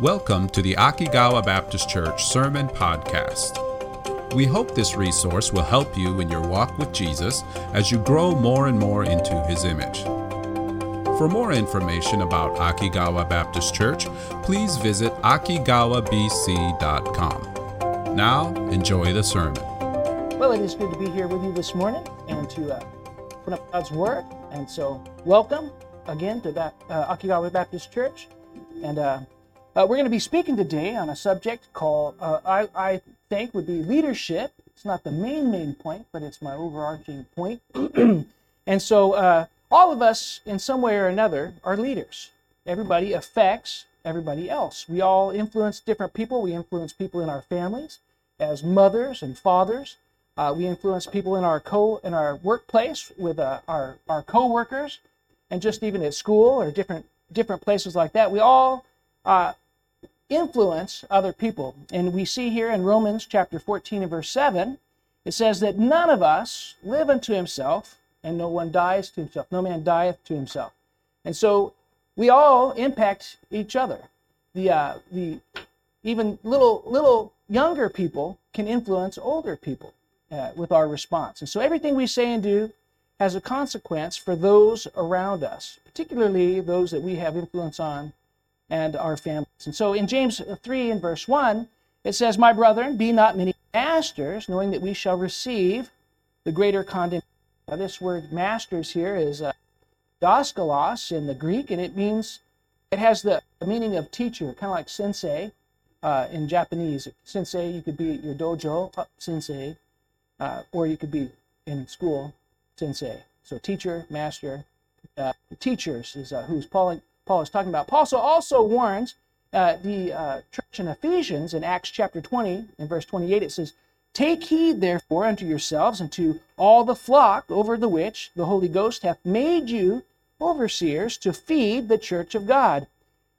Welcome to the Akigawa Baptist Church Sermon Podcast. We hope this resource will help you in your walk with Jesus as you grow more and more into his image. For more information about Akigawa Baptist Church, please visit akigawabc.com. Now, enjoy the sermon. Well, it is good to be here with you this morning and to uh, put up God's Word. And so, welcome again to ba- uh, Akigawa Baptist Church. And uh, uh, we're going to be speaking today on a subject called, uh, I, I think, would be leadership. It's not the main, main point, but it's my overarching point. and so, uh, all of us, in some way or another, are leaders. Everybody affects everybody else. We all influence different people. We influence people in our families as mothers and fathers. Uh, we influence people in our co in our workplace with uh, our our coworkers, and just even at school or different different places like that. We all uh, influence other people. And we see here in Romans chapter 14 and verse 7, it says that none of us live unto himself, and no one dies to himself. No man dieth to himself. And so we all impact each other. The, uh, the even little, little younger people can influence older people uh, with our response. And so everything we say and do has a consequence for those around us, particularly those that we have influence on and our families. And so in James 3 and verse 1, it says, My brethren, be not many masters, knowing that we shall receive the greater condemnation. Now, this word masters here is uh, daskalos in the Greek, and it means, it has the meaning of teacher, kind of like sensei uh, in Japanese. Sensei, you could be your dojo, uh, sensei, uh, or you could be in school, sensei. So teacher, master, uh, teachers is uh, who's Paul Paul is talking about. Paul also warns uh, the uh, church in Ephesians in Acts chapter 20, in verse 28, it says, Take heed, therefore, unto yourselves and to all the flock over the which the Holy Ghost hath made you overseers to feed the church of God,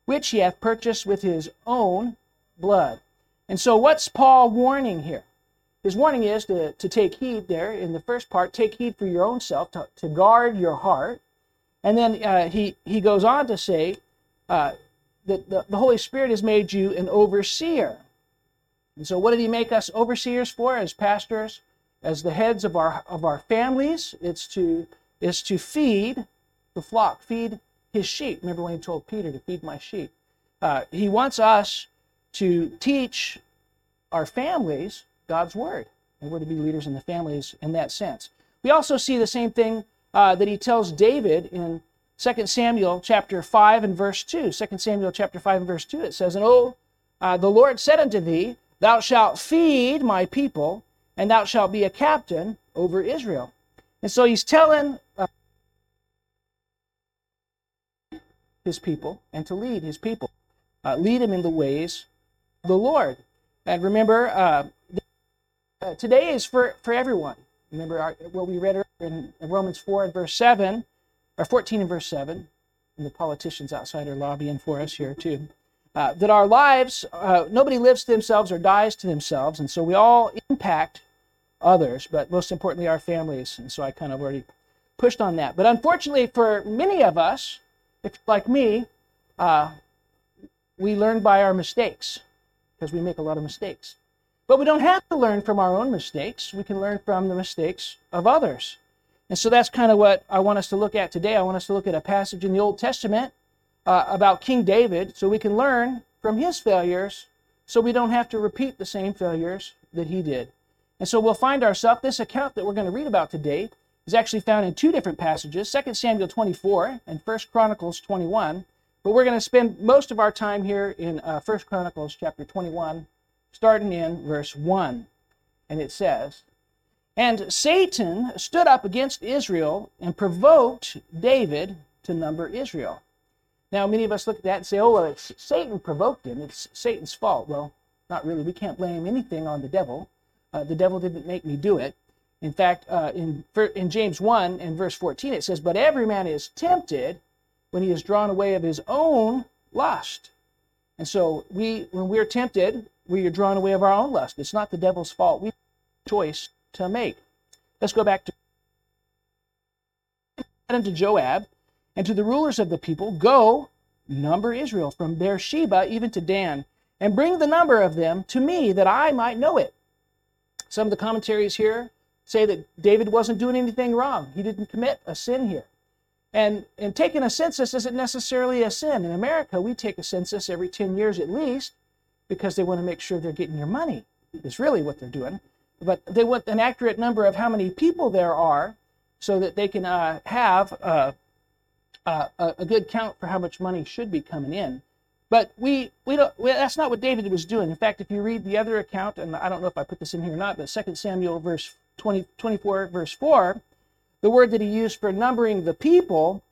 which he hath purchased with his own blood. And so, what's Paul warning here? His warning is to, to take heed there in the first part, take heed for your own self, to, to guard your heart, and then uh, he, he goes on to say uh, that the, the Holy Spirit has made you an overseer. And so, what did he make us overseers for as pastors, as the heads of our, of our families? It's to, is to feed the flock, feed his sheep. Remember when he told Peter to feed my sheep? Uh, he wants us to teach our families God's word. And we're to be leaders in the families in that sense. We also see the same thing uh, that he tells David in 2 Samuel chapter 5 and verse 2. 2 Samuel chapter 5 and verse 2, it says, And oh, uh, the Lord said unto thee, Thou shalt feed my people, and thou shalt be a captain over Israel. And so he's telling uh, his people and to lead his people, uh, lead them in the ways of the Lord. And remember, uh, uh, today is for, for everyone. Remember our, what we read in Romans 4 and verse 7, or 14 and verse 7, and the politicians outside are lobbying for us here too. Uh, that our lives, uh, nobody lives to themselves or dies to themselves, and so we all impact others, but most importantly, our families. And so I kind of already pushed on that. But unfortunately, for many of us, if like me, uh, we learn by our mistakes because we make a lot of mistakes. But we don't have to learn from our own mistakes. We can learn from the mistakes of others. And so that's kind of what I want us to look at today. I want us to look at a passage in the Old Testament uh, about King David so we can learn from his failures so we don't have to repeat the same failures that he did. And so we'll find ourselves, this account that we're going to read about today is actually found in two different passages 2 Samuel 24 and 1 Chronicles 21. But we're going to spend most of our time here in uh, 1 Chronicles chapter 21 starting in verse 1. And it says, And Satan stood up against Israel and provoked David to number Israel. Now, many of us look at that and say, oh, well, it's Satan provoked him. It's Satan's fault. Well, not really. We can't blame anything on the devil. Uh, the devil didn't make me do it. In fact, uh, in, in James 1 and verse 14, it says, But every man is tempted when he is drawn away of his own lust. And so we, when we're tempted, we are drawn away of our own lust. It's not the devil's fault. We have a choice to make. Let's go back to unto Joab and to the rulers of the people, Go, number Israel from Beersheba even to Dan, and bring the number of them to me that I might know it. Some of the commentaries here say that David wasn't doing anything wrong. He didn't commit a sin here. And, and taking a census isn't necessarily a sin. In America, we take a census every 10 years at least because they want to make sure they're getting your money, is really what they're doing. But they want an accurate number of how many people there are so that they can uh, have uh, uh, a good count for how much money should be coming in. But we, we don't, that's not what David was doing. In fact, if you read the other account, and I don't know if I put this in here or not, but 2 Samuel verse 20, 24, verse 4, the word that he used for numbering the people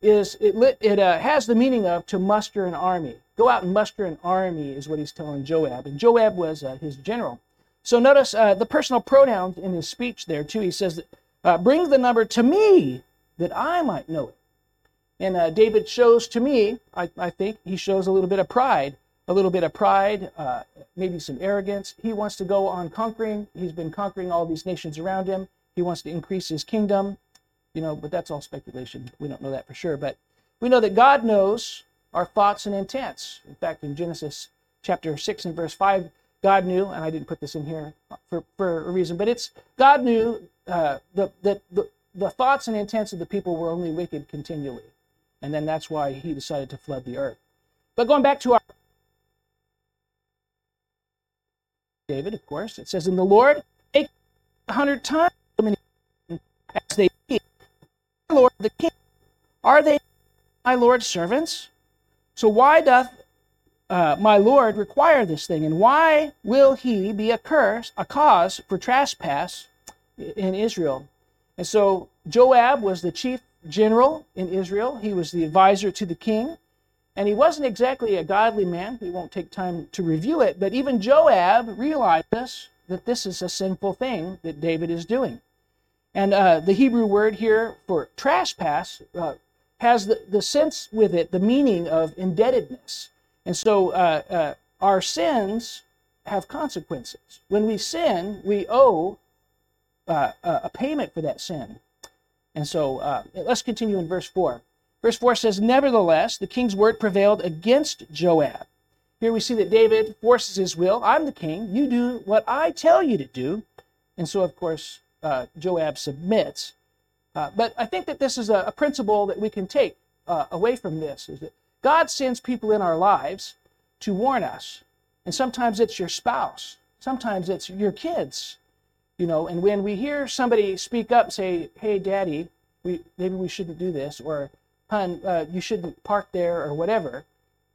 is it, it uh, has the meaning of to muster an army. Go out and muster an army is what he's telling Joab. And Joab was uh, his general. So notice uh, the personal pronouns in his speech there too. He says, uh, "Bring the number to me that I might know it." And uh, David shows to me, I, I, think, he shows a little bit of pride, a little bit of pride, uh, maybe some arrogance. He wants to go on conquering. He's been conquering all these nations around him. He wants to increase his kingdom, you know. But that's all speculation. We don't know that for sure. But we know that God knows our thoughts and intents. In fact, in Genesis chapter six and verse five God knew, and I didn't put this in here for, for a reason, but it's God knew uh, that the, the thoughts and intents of the people were only wicked continually. And then that's why he decided to flood the earth. But going back to our David, of course, it says, In the Lord, a hundred times as they be. Lord the king, are they my Lord's servants? So why doth uh, my Lord require this thing? And why will he be a curse, a cause for trespass in Israel? And so Joab was the chief general in Israel. He was the advisor to the king. And he wasn't exactly a godly man. We won't take time to review it. But even Joab realizes that this is a sinful thing that David is doing. And uh, the Hebrew word here for trespass uh, has the, the sense with it, the meaning of indebtedness. And so uh, uh, our sins have consequences. When we sin, we owe uh, a payment for that sin. And so uh, let's continue in verse 4. Verse 4 says, Nevertheless, the king's word prevailed against Joab. Here we see that David forces his will. I'm the king. You do what I tell you to do. And so, of course, uh, Joab submits. Uh, but I think that this is a, a principle that we can take away from this is that God sends people in our lives to warn us. And sometimes it's your spouse, sometimes it's your kids. You know, and when we hear somebody speak up, say, "Hey, Daddy, we maybe we shouldn't do this," or "Hun, uh, you shouldn't park there," or whatever,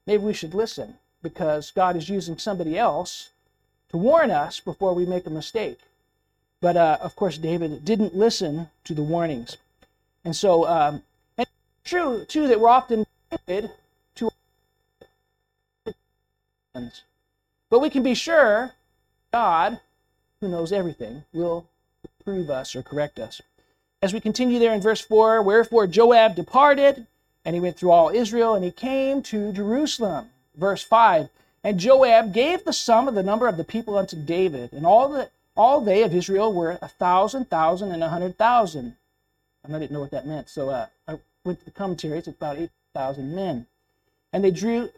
maybe we should listen because God is using somebody else to warn us before we make a mistake. But uh, of course, David didn't listen to the warnings, and so um, and it's true too that we're often but we can be sure God, who knows everything, will prove us or correct us. As we continue there in verse 4, wherefore Joab departed, and he went through all Israel, and he came to Jerusalem. Verse 5, and Joab gave the sum of the number of the people unto David, and all the all they of Israel were a thousand, thousand, and a hundred thousand. And I didn't know what that meant, so uh, I went to the commentaries. It's about eight thousand men, and they drew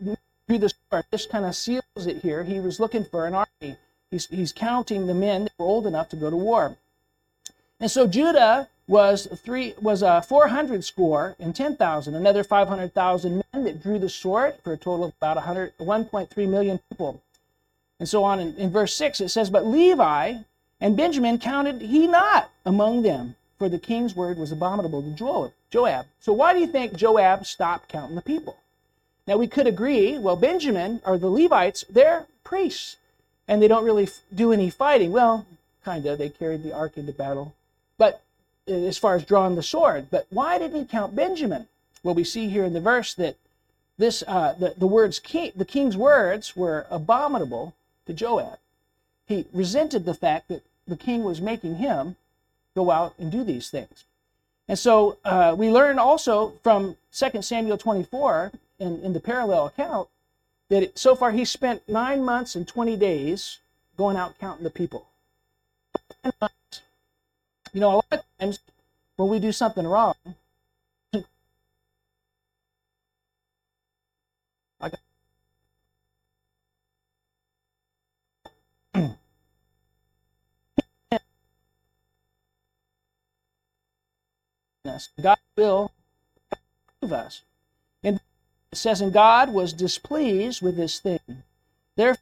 through the sword. This kind of seals it here. He was looking for an army. He's, he's counting the men that were old enough to go to war. And so Judah was three was a 400 score and 10,000, another 500,000 men that drew the sword for a total of about 100, 1.3 million people. And so on in, in verse 6 it says, But Levi and Benjamin counted he not among them, for the king's word was abominable to Joab. So why do you think Joab stopped counting the people? Now, we could agree, well, Benjamin or the Levites, they're priests and they don't really do any fighting. Well, kind of. They carried the ark into battle. But uh, as far as drawing the sword, but why didn't he count Benjamin? Well, we see here in the verse that this uh, the, the words king, the king's words were abominable to Joab. He resented the fact that the king was making him go out and do these things. And so uh, we learn also from 2 Samuel 24 in, in the parallel account that it, so far he spent nine months and 20 days going out counting the people. You know, a lot of times when we do something wrong. God will prove us. It says, and God was displeased with this thing. Therefore,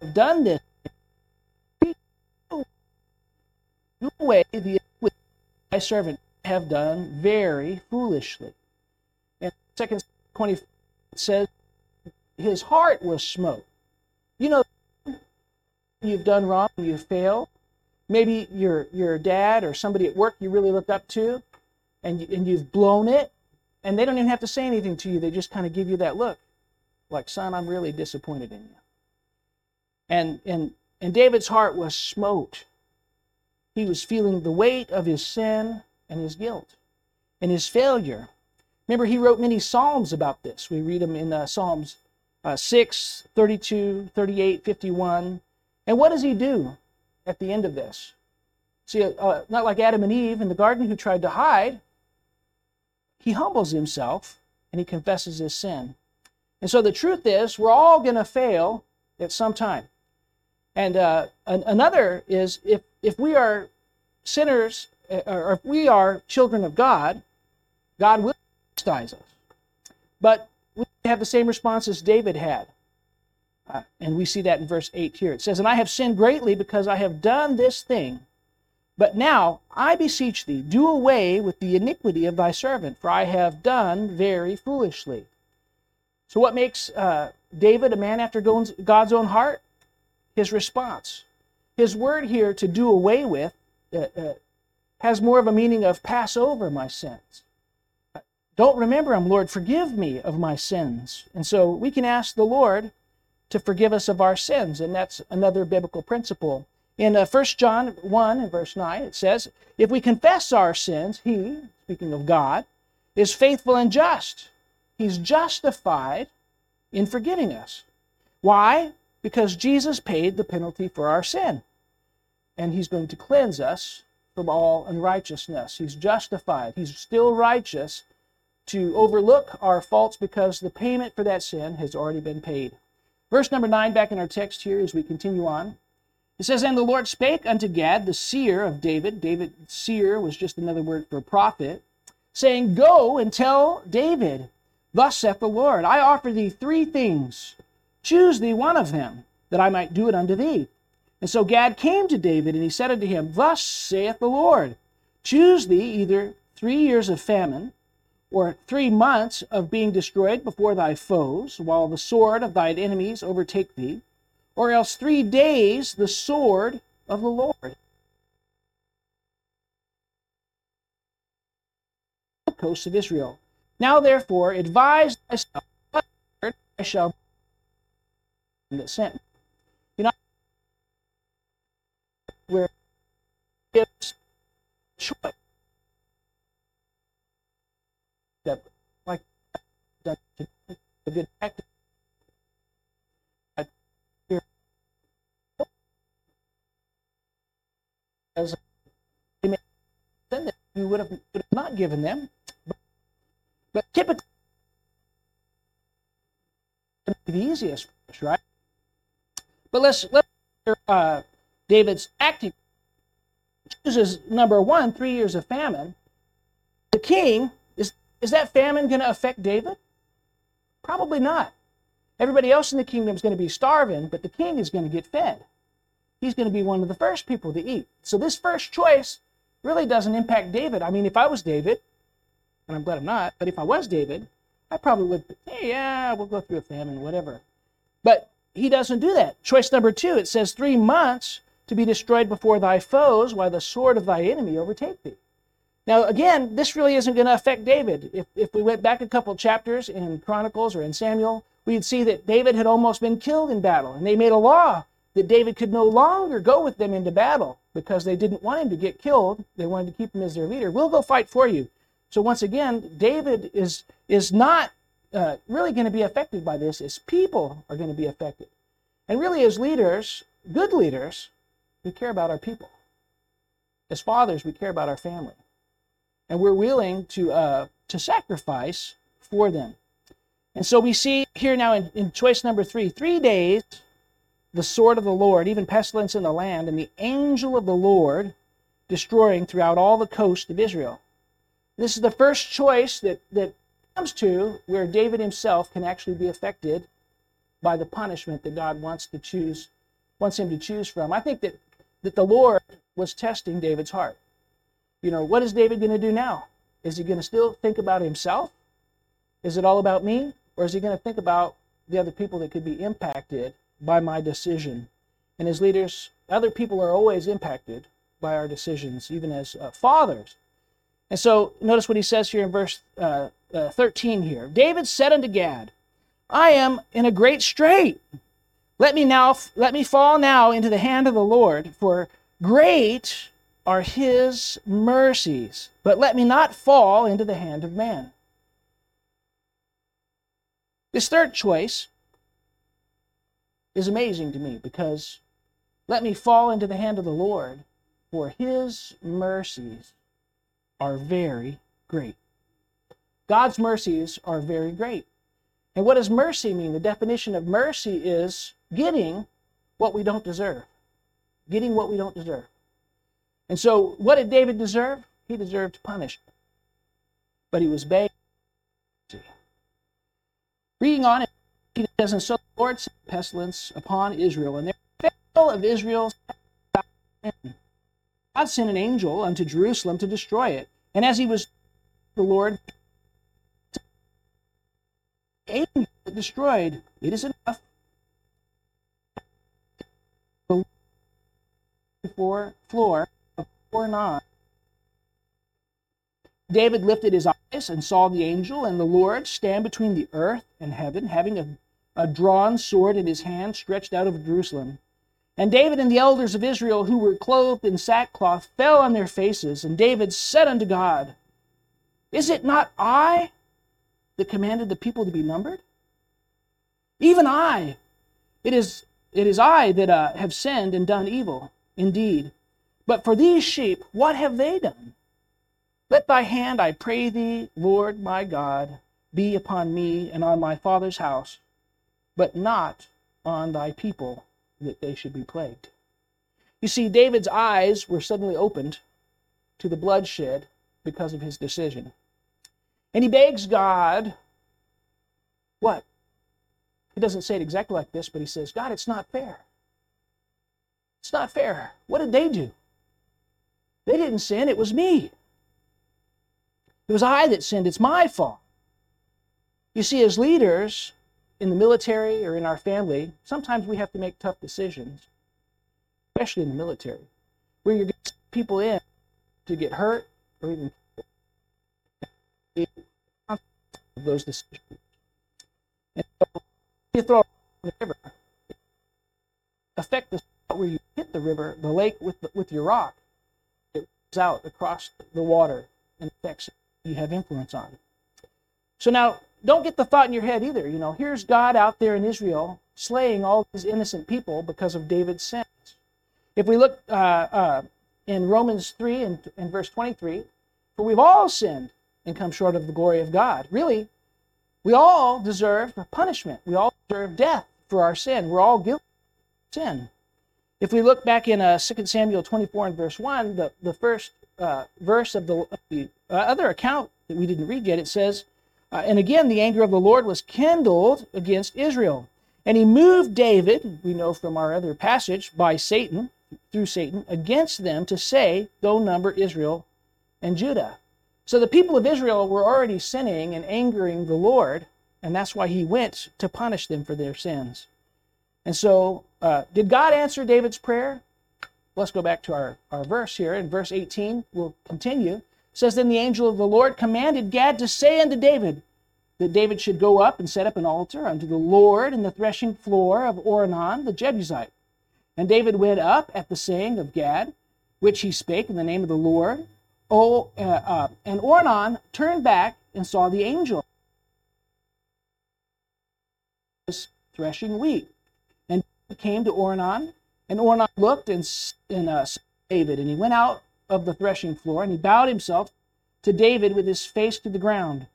have done this. Do away the my servant have done very foolishly. And second twenty says his heart was smote. You know you've done wrong, you failed. Maybe your your dad or somebody at work you really look up to, and and you've blown it, and they don't even have to say anything to you. They just kind of give you that look, like son, I'm really disappointed in you. And and and David's heart was smote. He was feeling the weight of his sin and his guilt and his failure. Remember, he wrote many Psalms about this. We read them in uh, Psalms uh, 6, 32, 38, 51. And what does he do at the end of this? See, uh, not like Adam and Eve in the garden who tried to hide, he humbles himself and he confesses his sin. And so the truth is, we're all going to fail at some time. And uh, an- another is if, if we are sinners, uh, or if we are children of God, God will chastise us. But we have the same response as David had. Uh, and we see that in verse 8 here. It says, And I have sinned greatly because I have done this thing. But now I beseech thee, do away with the iniquity of thy servant, for I have done very foolishly. So, what makes uh, David a man after God's own heart? His response. His word here, to do away with, uh, uh, has more of a meaning of pass over my sins. Don't remember them, Lord. Forgive me of my sins. And so we can ask the Lord to forgive us of our sins. And that's another biblical principle. In uh, 1 John 1 and verse 9, it says, If we confess our sins, He, speaking of God, is faithful and just. He's justified in forgiving us. Why? Because Jesus paid the penalty for our sin. And He's going to cleanse us from all unrighteousness. He's justified. He's still righteous to overlook our faults because the payment for that sin has already been paid. Verse number 9, back in our text here as we continue on. It says, And the Lord spake unto Gad, the seer of David. David, seer was just another word for prophet, saying, Go and tell David, Thus saith the Lord, I offer thee three things. Choose thee one of them, that I might do it unto thee. And so Gad came to David, and he said unto him, Thus saith the Lord, Choose thee either three years of famine, or three months of being destroyed before thy foes, while the sword of thine enemies overtake thee, or else three days the sword of the Lord. The coasts of Israel. Now therefore advise thyself what I shall that sent. You know where gives choice that like a good. As they may send that you would have, would have not given them, but, but typically the easiest for us, right? But let's let's uh, David's acting chooses number one, three years of famine. The king is is that famine going to affect David? Probably not. Everybody else in the kingdom is going to be starving, but the king is going to get fed. He's going to be one of the first people to eat. So this first choice really doesn't impact David. I mean, if I was David, and I'm glad I'm not, but if I was David, I probably would, hey, yeah, we'll go through a famine, whatever. But he doesn't do that. Choice number two, it says, three months to be destroyed before thy foes, while the sword of thy enemy overtake thee. Now, again, this really isn't going to affect David. If, if we went back a couple chapters in Chronicles or in Samuel, we'd see that David had almost been killed in battle. And they made a law that David could no longer go with them into battle because they didn't want him to get killed. They wanted to keep him as their leader. We'll go fight for you. So, once again, David is, is not uh, really going to be affected by this. His people are going to be affected. And really, as leaders, good leaders, we care about our people. As fathers, we care about our family and we're willing to uh, to sacrifice for them. And so we see here now in, in choice number three, three days the sword of the Lord, even pestilence in the land, and the angel of the Lord destroying throughout all the coast of Israel. This is the first choice that, that comes to where David himself can actually be affected by the punishment that God wants to choose, wants him to choose from. I think that, that the Lord was testing David's heart. You know, what is David going to do now? Is he going to still think about himself? Is it all about me? Or is he going to think about the other people that could be impacted by my decision? And as leaders, other people are always impacted by our decisions, even as uh, fathers. And so notice what he says here in verse uh, uh, 13 here. David said unto Gad, I am in a great strait. Let me now let me fall now into the hand of the Lord, for great are his mercies, but let me not fall into the hand of man. This third choice is amazing to me because let me fall into the hand of the Lord, for his mercies are very great. God's mercies are very great. And what does mercy mean? The definition of mercy is getting what we don't deserve. Getting what we don't deserve. And so, what did David deserve? He deserved punishment. But he was begging. Reading on, he says, And so the Lord sent pestilence upon Israel, and there fell of Israel God sent an angel unto Jerusalem to destroy it. And as he was, the Lord angel destroyed. It is enough. Before floor of Ornan. David lifted his eyes and saw the angel and the Lord stand between the earth and heaven, having a, a drawn sword in his hand stretched out of Jerusalem. And David and the elders of Israel, who were clothed in sackcloth, fell on their faces. And David said unto God, Is it not I that commanded the people to be numbered? Even I. It is, it is I that uh, have sinned and done evil, indeed. But for these sheep, what have they done? Let thy hand, I pray thee, Lord my God, be upon me and on my father's house, but not on thy people that they should be plagued. You see, David's eyes were suddenly opened to the bloodshed because of his decision. And he begs God, what? He doesn't say it exactly like this, but he says, God, it's not fair. It's not fair. What did they do? They didn't sin, it was me. It was I that sinned, it's my fault. You see, as leaders, in the military or in our family, sometimes we have to make tough decisions, especially in the military, where you're getting people in to get hurt or even those decisions. And so you throw the river, affect the spot where you hit the river, the lake with the, with your rock. It goes out across the water and affects. You have influence on. So now don't get the thought in your head either. You know, here's God out there in Israel slaying all these innocent people because of David's sins. If we look uh, uh, in Romans 3 and, and verse 23, for we've all sinned and come short of the glory of God. Really, we all deserve punishment. We all deserve death for our sin. We're all guilty of sin. If we look back in uh, 2 Samuel 24 and verse 1, the, the first uh, verse of the, of the uh, other account that we didn't read yet, it says, uh, and again, the anger of the Lord was kindled against Israel. And he moved David, we know from our other passage, by Satan, through Satan, against them to say, Go number Israel and Judah. So the people of Israel were already sinning and angering the Lord, and that's why he went to punish them for their sins. And so, uh, did God answer David's prayer? Let's go back to our, our verse here. In verse 18, we'll continue says then the angel of the Lord commanded Gad to say unto David that David should go up and set up an altar unto the Lord in the threshing floor of Ornan the Jebusite. And David went up at the saying of Gad, which he spake in the name of the Lord. Oh, uh, uh, and Ornan turned back and saw the angel threshing wheat. And came to Ornan, and Ornan looked and, and uh, David, and he went out of the threshing floor, and he bowed himself to David with his face to the ground.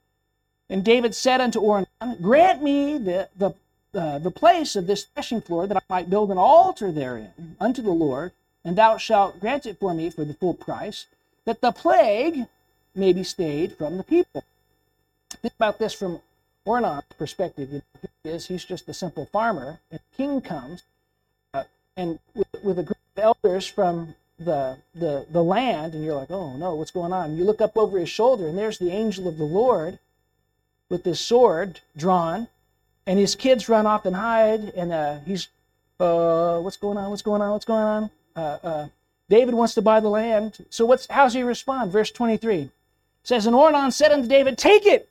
And David said unto Ornan, Grant me the, the uh, the place of this threshing floor, that I might build an altar therein unto the Lord, and thou shalt grant it for me for the full price, that the plague may be stayed from the people. Think about this from Ornan's perspective. You know, he is, he's just a simple farmer, and king comes, uh, and with, with a group of elders from the, the, the land, and you're like, oh no, what's going on? You look up over his shoulder, and there's the angel of the Lord with his sword drawn, and his kids run off and hide, and uh, he's, uh, what's going on? What's going on? What's going on? Uh, uh, David wants to buy the land. So what's how's he respond? Verse 23 says, And Ornan said unto David, Take it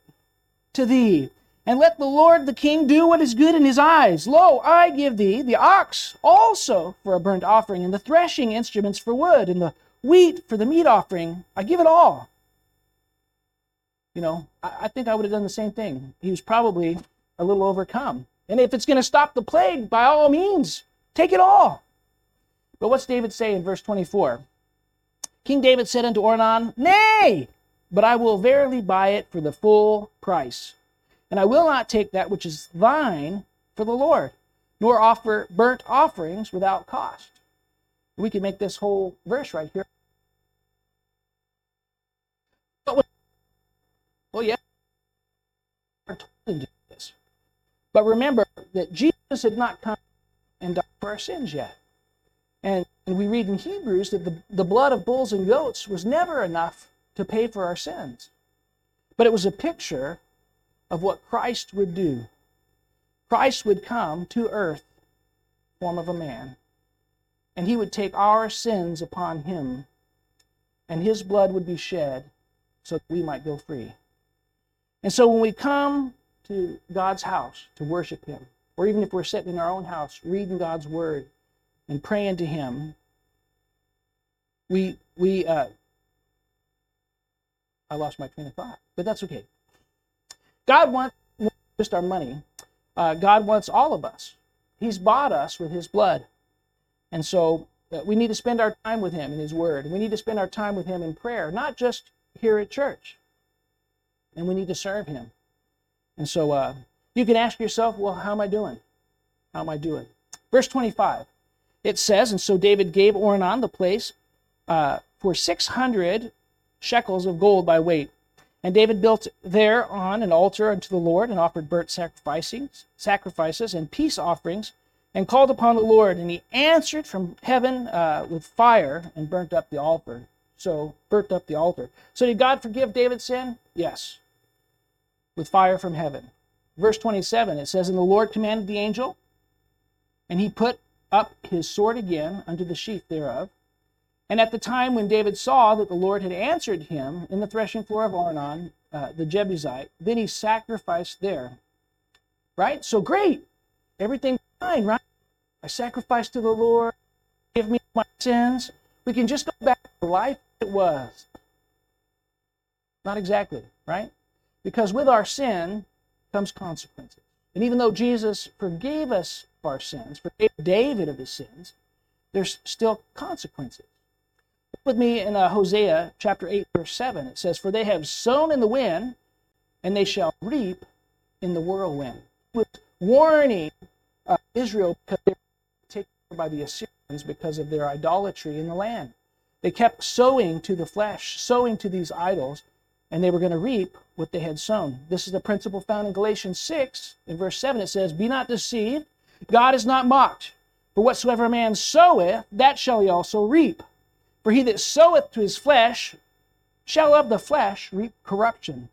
to thee, and let the Lord the king do what is good in his eyes. Lo, I give thee the ox also for a burnt offering, and the threshing instruments for wood, and the wheat for the meat offering. I give it all. You know, I, I think I would have done the same thing. He was probably a little overcome. And if it's going to stop the plague, by all means, take it all. But what's David say in verse 24? King David said unto Ornan, Nay, but I will verily buy it for the full price. And I will not take that which is thine for the Lord, nor offer burnt offerings without cost. We can make this whole verse right here. Well, yeah, but remember that Jesus had not come and died for our sins yet. And, and we read in Hebrews that the, the blood of bulls and goats was never enough to pay for our sins. But it was a picture of what Christ would do. Christ would come to earth, form of a man, and he would take our sins upon him, and his blood would be shed so that we might go free. And so when we come to God's house to worship Him, or even if we're sitting in our own house reading God's Word and praying to Him, we we uh, I lost my train of thought, but that's okay. God wants just our money. Uh, God wants all of us. He's bought us with His blood, and so uh, we need to spend our time with Him in His Word. We need to spend our time with Him in prayer, not just here at church. And we need to serve Him. And so uh, you can ask yourself, well, how am I doing? How am I doing? Verse 25, it says, And so David gave Ornan the place uh, for 600 shekels of gold by weight. And David built thereon an altar unto the Lord and offered burnt sacrifices, sacrifices and peace offerings and called upon the Lord. And he answered from heaven uh, with fire and burnt up the altar. So, burnt up the altar. So, did God forgive David's sin? Yes with fire from heaven. Verse 27, it says, And the Lord commanded the angel, and he put up his sword again unto the sheath thereof. And at the time when David saw that the Lord had answered him in the threshing floor of Ornan, uh, the Jebusite, then he sacrificed there. Right? So great. Everything fine, right? I sacrificed to the Lord. Give me my sins. We can just go back to life it was. Not exactly, right? Because with our sin comes consequences. And even though Jesus forgave us of our sins, forgave David of his sins, there's still consequences. With me in uh, Hosea chapter 8, verse 7. It says, For they have sown in the wind, and they shall reap in the whirlwind. Warning uh, Israel because they were taken by the Assyrians because of their idolatry in the land. They kept sowing to the flesh, sowing to these idols, and they were going to reap what they had sown. This is the principle found in Galatians 6. In verse 7, it says, Be not deceived, God is not mocked. For whatsoever a man soweth, that shall he also reap. For he that soweth to his flesh shall of the flesh reap corruption.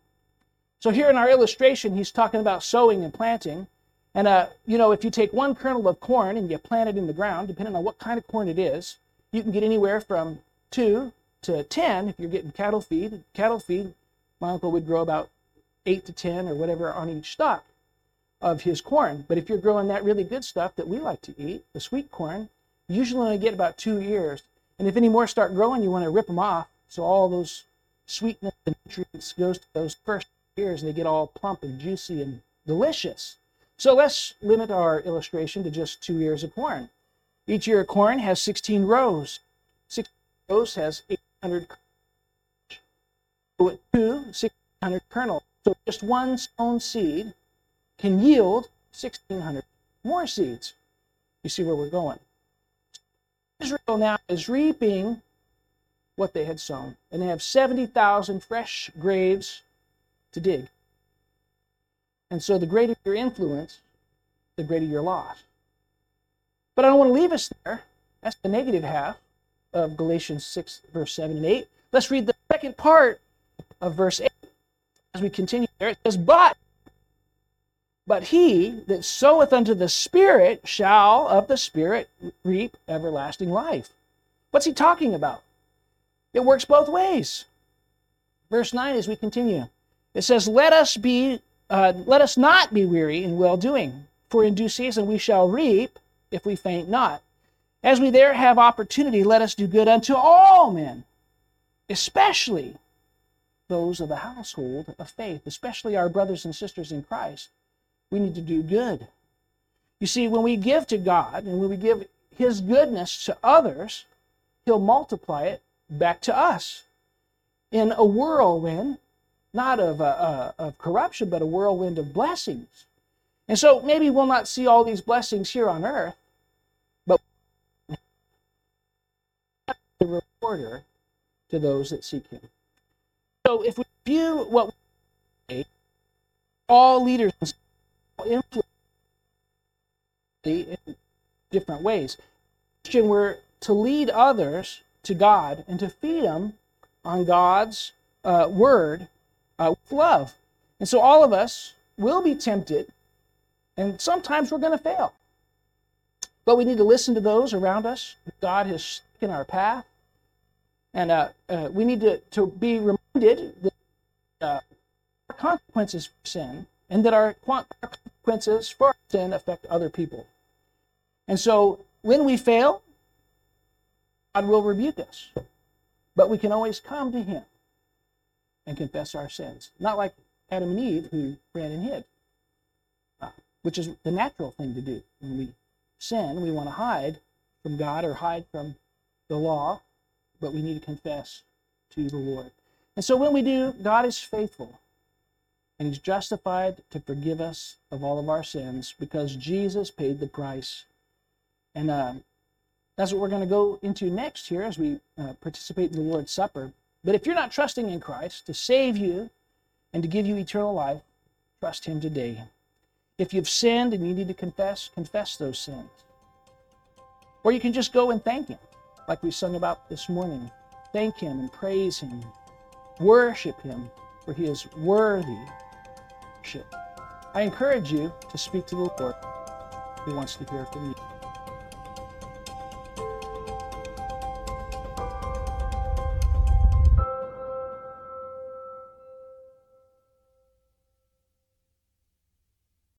So here in our illustration, he's talking about sowing and planting. And, uh, you know, if you take one kernel of corn and you plant it in the ground, depending on what kind of corn it is, you can get anywhere from two to 10 if you're getting cattle feed. Cattle feed my uncle would grow about eight to 10 or whatever on each stalk of his corn. But if you're growing that really good stuff that we like to eat, the sweet corn, you usually only get about two ears. And if any more start growing, you want to rip them off. So all those sweetness and nutrients goes to those first ears and they get all plump and juicy and delicious. So let's limit our illustration to just two ears of corn. Each ear of corn has 16 rows. Six rows has 800 with two 600 kernels. So just one sown seed can yield 1,600 more seeds. You see where we're going. Israel now is reaping what they had sown, and they have 70,000 fresh graves to dig. And so the greater your influence, the greater your loss. But I don't want to leave us there. That's the negative half of Galatians 6, verse 7 and 8. Let's read the second part of verse 8 as we continue there. It says, But but he that soweth unto the Spirit shall of the Spirit reap everlasting life. What's he talking about? It works both ways. Verse 9 as we continue. It says, Let us be uh, let us not be weary in well doing, for in due season we shall reap if we faint not. As we there have opportunity, let us do good unto all men, especially those of the household of faith, especially our brothers and sisters in Christ. We need to do good. You see, when we give to God and when we give His goodness to others, He'll multiply it back to us in a whirlwind, not of, uh, uh, of corruption, but a whirlwind of blessings. And so maybe we'll not see all these blessings here on earth, but the rewarder to those that seek Him. So if we view what we all leaders influence in different ways. Christian, we're to lead others to God and to feed them on God's uh, word uh, with love. And so all of us will be tempted, and sometimes we're going to fail. But we need to listen to those around us. God has taken our path. And uh, uh, we need to, to be reminded that uh, consequences for sin and that our consequences for sin affect other people. And so when we fail, God will rebuke us. But we can always come to Him and confess our sins. Not like Adam and Eve who ran and hid, uh, which is the natural thing to do. When we sin, we want to hide from God or hide from the law, but we need to confess to the Lord. And so when we do, God is faithful and he's justified to forgive us of all of our sins because Jesus paid the price. And uh, that's what we're going to go into next here as we uh, participate in the Lord's Supper. But if you're not trusting in Christ to save you and to give you eternal life, trust him today. If you've sinned and you need to confess, confess those sins. Or you can just go and thank him, like we sung about this morning. Thank him and praise him. Worship him, for he is worthy I encourage you to speak to the Lord. He wants to hear from you.